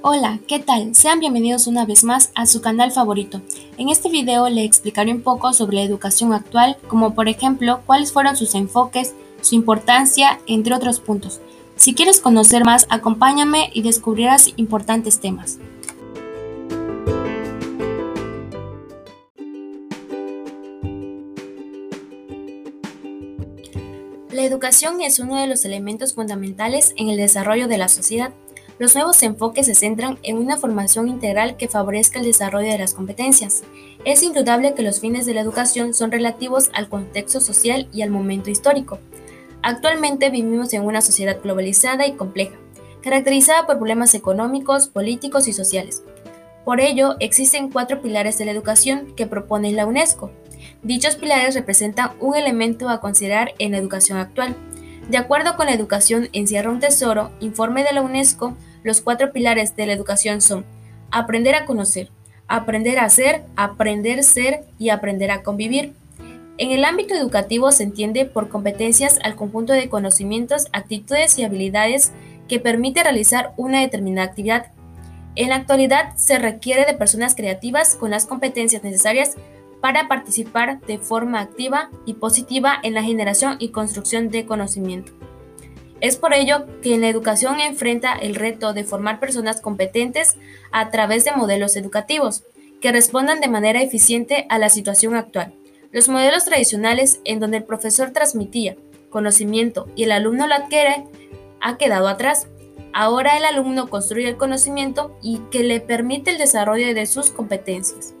Hola, ¿qué tal? Sean bienvenidos una vez más a su canal favorito. En este video le explicaré un poco sobre la educación actual, como por ejemplo cuáles fueron sus enfoques, su importancia, entre otros puntos. Si quieres conocer más, acompáñame y descubrirás importantes temas. La educación es uno de los elementos fundamentales en el desarrollo de la sociedad. Los nuevos enfoques se centran en una formación integral que favorezca el desarrollo de las competencias. Es indudable que los fines de la educación son relativos al contexto social y al momento histórico. Actualmente vivimos en una sociedad globalizada y compleja, caracterizada por problemas económicos, políticos y sociales. Por ello, existen cuatro pilares de la educación que propone la UNESCO. Dichos pilares representan un elemento a considerar en la educación actual. De acuerdo con la educación encierra un tesoro, informe de la UNESCO, los cuatro pilares de la educación son aprender a conocer, aprender a hacer, aprender ser y aprender a convivir. En el ámbito educativo se entiende por competencias al conjunto de conocimientos, actitudes y habilidades que permite realizar una determinada actividad. En la actualidad se requiere de personas creativas con las competencias necesarias para participar de forma activa y positiva en la generación y construcción de conocimiento. Es por ello que en la educación enfrenta el reto de formar personas competentes a través de modelos educativos que respondan de manera eficiente a la situación actual. Los modelos tradicionales en donde el profesor transmitía conocimiento y el alumno lo adquiere ha quedado atrás. Ahora el alumno construye el conocimiento y que le permite el desarrollo de sus competencias.